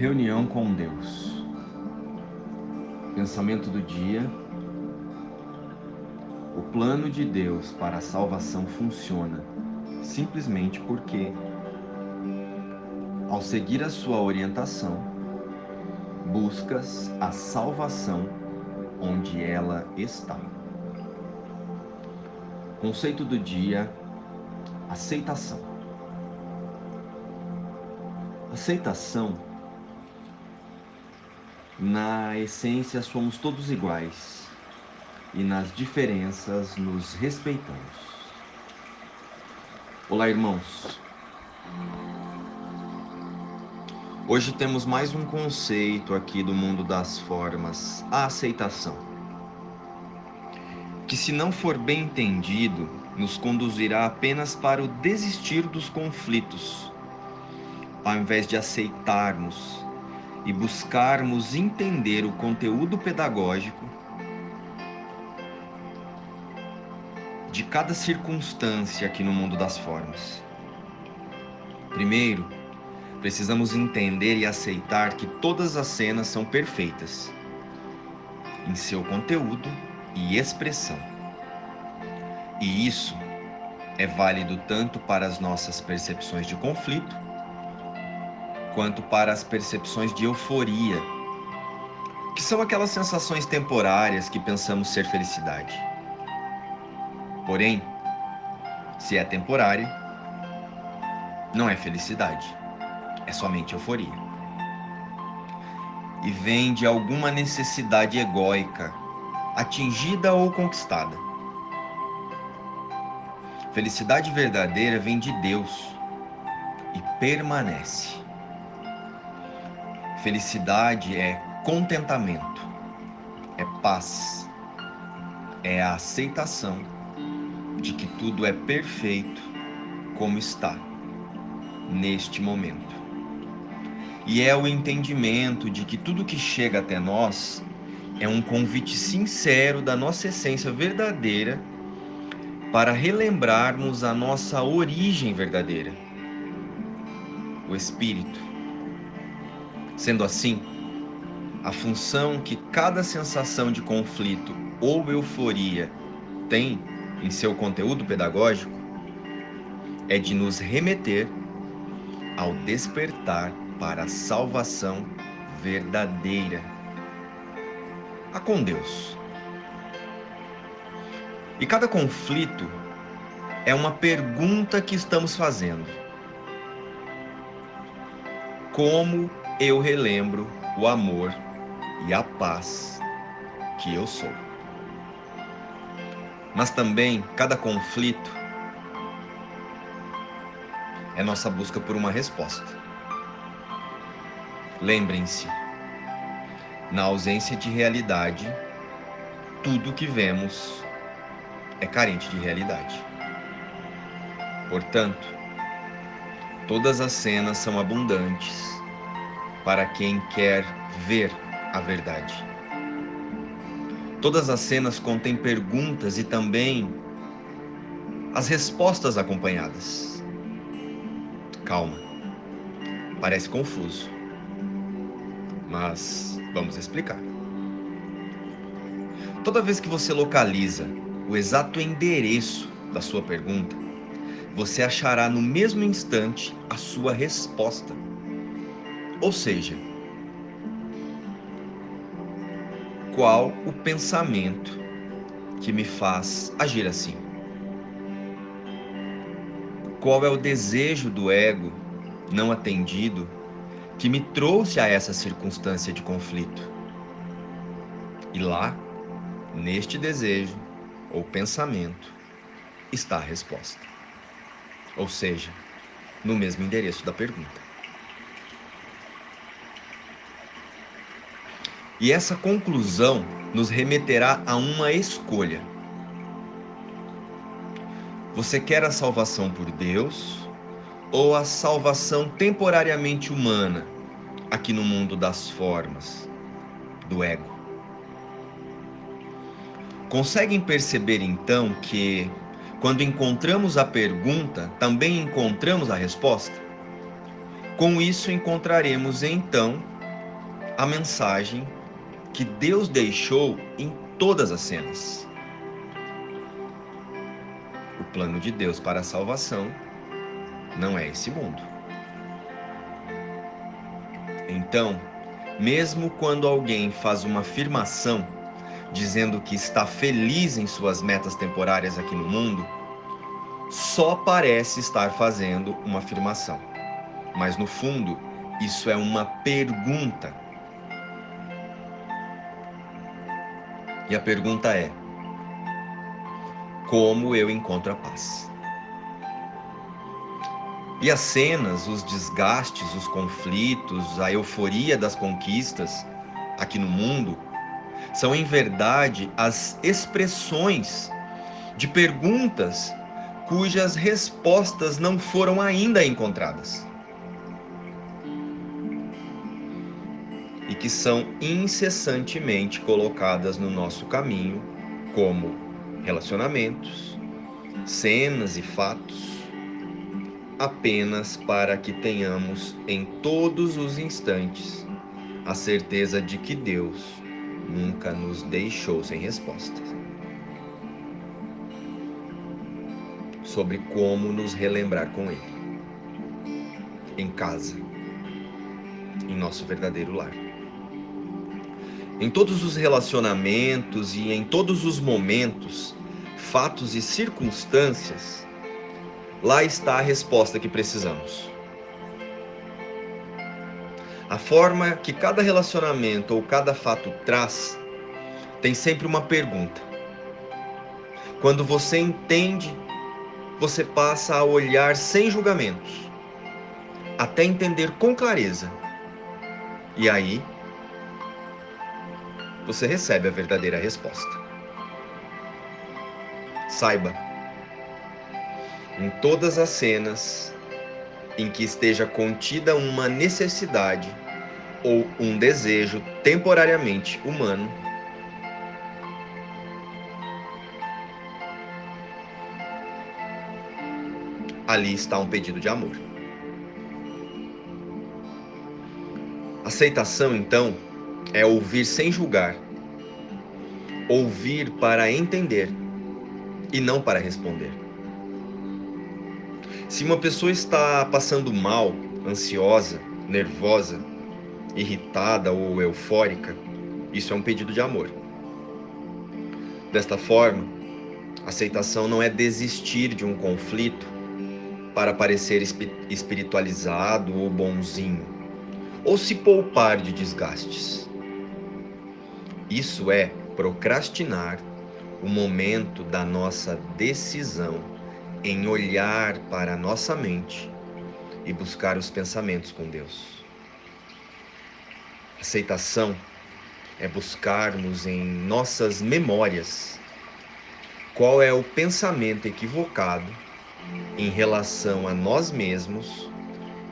Reunião com Deus. Pensamento do dia. O plano de Deus para a salvação funciona simplesmente porque, ao seguir a sua orientação, buscas a salvação onde ela está. Conceito do dia: aceitação. Aceitação na essência, somos todos iguais e nas diferenças nos respeitamos. Olá, irmãos. Hoje temos mais um conceito aqui do mundo das formas, a aceitação. Que, se não for bem entendido, nos conduzirá apenas para o desistir dos conflitos, ao invés de aceitarmos e buscarmos entender o conteúdo pedagógico de cada circunstância aqui no mundo das formas. Primeiro, precisamos entender e aceitar que todas as cenas são perfeitas em seu conteúdo e expressão. E isso é válido tanto para as nossas percepções de conflito quanto para as percepções de euforia, que são aquelas sensações temporárias que pensamos ser felicidade. Porém, se é temporária, não é felicidade, é somente euforia. E vem de alguma necessidade egóica, atingida ou conquistada. Felicidade verdadeira vem de Deus e permanece. Felicidade é contentamento, é paz, é a aceitação de que tudo é perfeito como está neste momento. E é o entendimento de que tudo que chega até nós é um convite sincero da nossa essência verdadeira para relembrarmos a nossa origem verdadeira, o Espírito Sendo assim, a função que cada sensação de conflito ou euforia tem em seu conteúdo pedagógico é de nos remeter ao despertar para a salvação verdadeira. A com Deus. E cada conflito é uma pergunta que estamos fazendo. Como eu relembro o amor e a paz que eu sou. Mas também cada conflito é nossa busca por uma resposta. Lembrem-se, na ausência de realidade, tudo que vemos é carente de realidade. Portanto, todas as cenas são abundantes para quem quer ver a verdade. Todas as cenas contêm perguntas e também as respostas acompanhadas. Calma, parece confuso, mas vamos explicar. Toda vez que você localiza o exato endereço da sua pergunta, você achará no mesmo instante a sua resposta. Ou seja, qual o pensamento que me faz agir assim? Qual é o desejo do ego não atendido que me trouxe a essa circunstância de conflito? E lá, neste desejo ou pensamento, está a resposta. Ou seja, no mesmo endereço da pergunta. E essa conclusão nos remeterá a uma escolha. Você quer a salvação por Deus ou a salvação temporariamente humana aqui no mundo das formas, do ego? Conseguem perceber então que, quando encontramos a pergunta, também encontramos a resposta? Com isso encontraremos então a mensagem que Deus deixou em todas as cenas. O plano de Deus para a salvação não é esse mundo. Então, mesmo quando alguém faz uma afirmação dizendo que está feliz em suas metas temporárias aqui no mundo, só parece estar fazendo uma afirmação. Mas no fundo, isso é uma pergunta. E a pergunta é: como eu encontro a paz? E as cenas, os desgastes, os conflitos, a euforia das conquistas aqui no mundo são, em verdade, as expressões de perguntas cujas respostas não foram ainda encontradas. Que são incessantemente colocadas no nosso caminho, como relacionamentos, cenas e fatos, apenas para que tenhamos em todos os instantes a certeza de que Deus nunca nos deixou sem resposta. Sobre como nos relembrar com Ele. Em casa. Em nosso verdadeiro lar. Em todos os relacionamentos e em todos os momentos, fatos e circunstâncias, lá está a resposta que precisamos. A forma que cada relacionamento ou cada fato traz tem sempre uma pergunta. Quando você entende, você passa a olhar sem julgamentos, até entender com clareza. E aí, você recebe a verdadeira resposta. Saiba, em todas as cenas em que esteja contida uma necessidade ou um desejo temporariamente humano, ali está um pedido de amor. Aceitação, então, é ouvir sem julgar, ouvir para entender e não para responder. Se uma pessoa está passando mal, ansiosa, nervosa, irritada ou eufórica, isso é um pedido de amor. Desta forma, aceitação não é desistir de um conflito para parecer espiritualizado ou bonzinho, ou se poupar de desgastes. Isso é procrastinar o momento da nossa decisão em olhar para a nossa mente e buscar os pensamentos com Deus. Aceitação é buscarmos em nossas memórias qual é o pensamento equivocado em relação a nós mesmos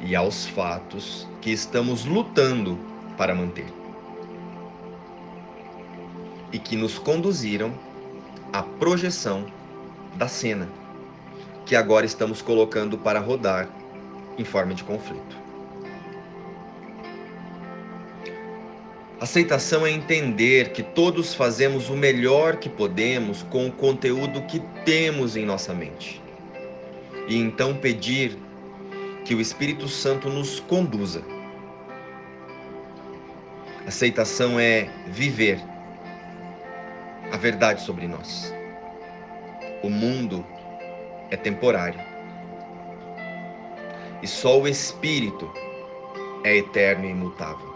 e aos fatos que estamos lutando para manter e que nos conduziram à projeção da cena que agora estamos colocando para rodar em forma de conflito. Aceitação é entender que todos fazemos o melhor que podemos com o conteúdo que temos em nossa mente. E então pedir que o Espírito Santo nos conduza. Aceitação é viver a verdade sobre nós. O mundo é temporário. E só o Espírito é eterno e imutável.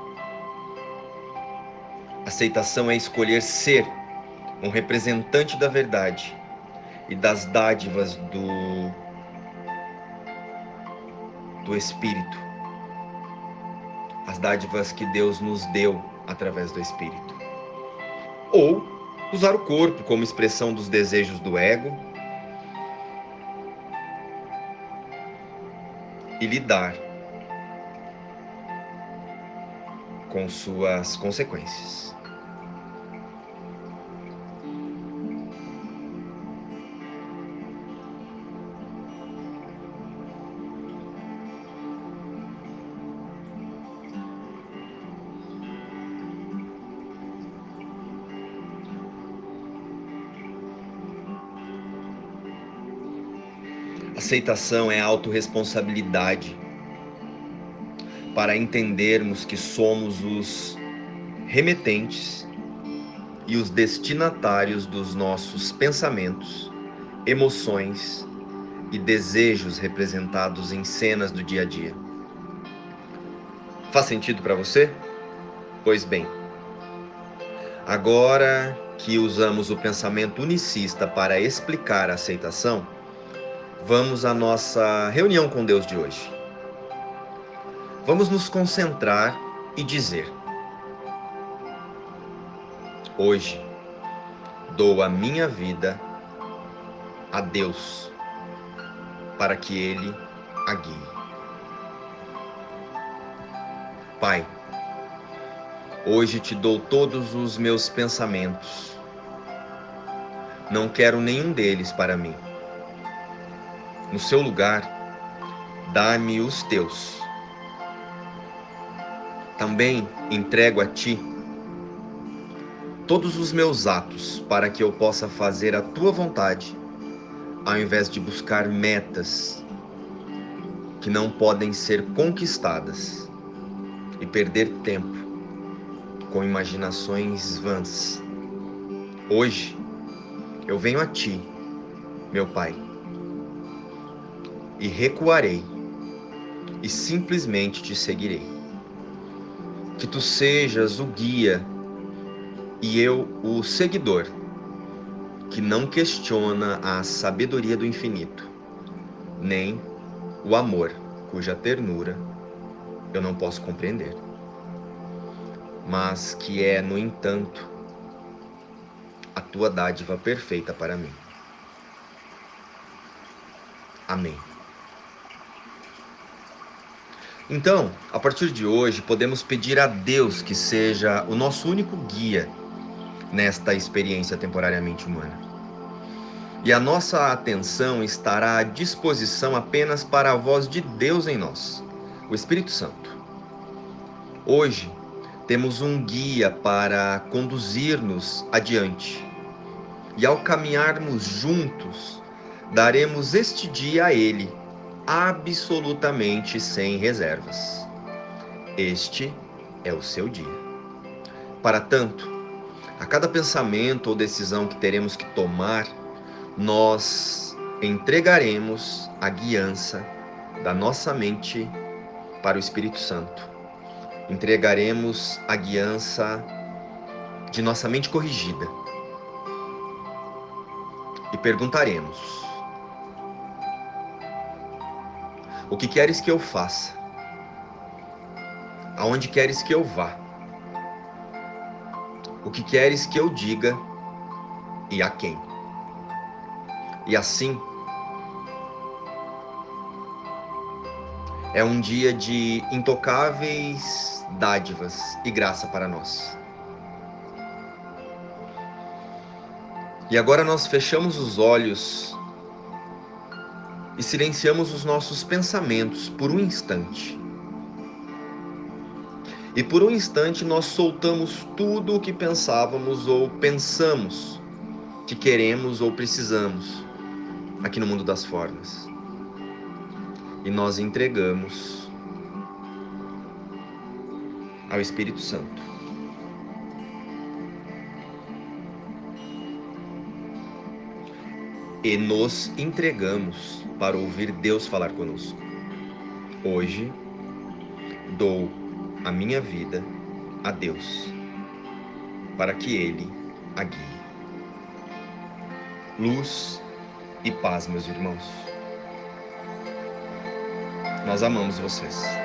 Aceitação é escolher ser um representante da verdade e das dádivas do do espírito. As dádivas que Deus nos deu através do espírito. Ou usar o corpo como expressão dos desejos do ego e lidar com suas consequências. Aceitação é autorresponsabilidade para entendermos que somos os remetentes e os destinatários dos nossos pensamentos, emoções e desejos representados em cenas do dia a dia. Faz sentido para você? Pois bem, agora que usamos o pensamento unicista para explicar a aceitação, vamos à nossa reunião com Deus de hoje. Vamos nos concentrar e dizer: Hoje dou a minha vida a Deus para que Ele a guie. Pai, hoje te dou todos os meus pensamentos. Não quero nenhum deles para mim. No seu lugar, dá-me os teus também entrego a ti todos os meus atos para que eu possa fazer a tua vontade, ao invés de buscar metas que não podem ser conquistadas e perder tempo com imaginações vãs. Hoje eu venho a ti, meu Pai, e recuarei e simplesmente te seguirei que tu sejas o guia e eu o seguidor, que não questiona a sabedoria do infinito, nem o amor cuja ternura eu não posso compreender, mas que é, no entanto, a tua dádiva perfeita para mim. Amém. Então, a partir de hoje, podemos pedir a Deus que seja o nosso único guia nesta experiência temporariamente humana. E a nossa atenção estará à disposição apenas para a voz de Deus em nós, o Espírito Santo. Hoje, temos um guia para conduzir-nos adiante. E ao caminharmos juntos, daremos este dia a Ele absolutamente sem reservas. Este é o seu dia. Para tanto, a cada pensamento ou decisão que teremos que tomar, nós entregaremos a guiança da nossa mente para o Espírito Santo. Entregaremos a guiança de nossa mente corrigida. E perguntaremos: O que queres que eu faça? Aonde queres que eu vá? O que queres que eu diga e a quem? E assim, é um dia de intocáveis dádivas e graça para nós. E agora nós fechamos os olhos silenciamos os nossos pensamentos por um instante. E por um instante nós soltamos tudo o que pensávamos ou pensamos que queremos ou precisamos aqui no mundo das formas. E nós entregamos ao Espírito Santo. E nos entregamos para ouvir Deus falar conosco. Hoje, dou a minha vida a Deus, para que Ele a guie. Luz e paz, meus irmãos. Nós amamos vocês.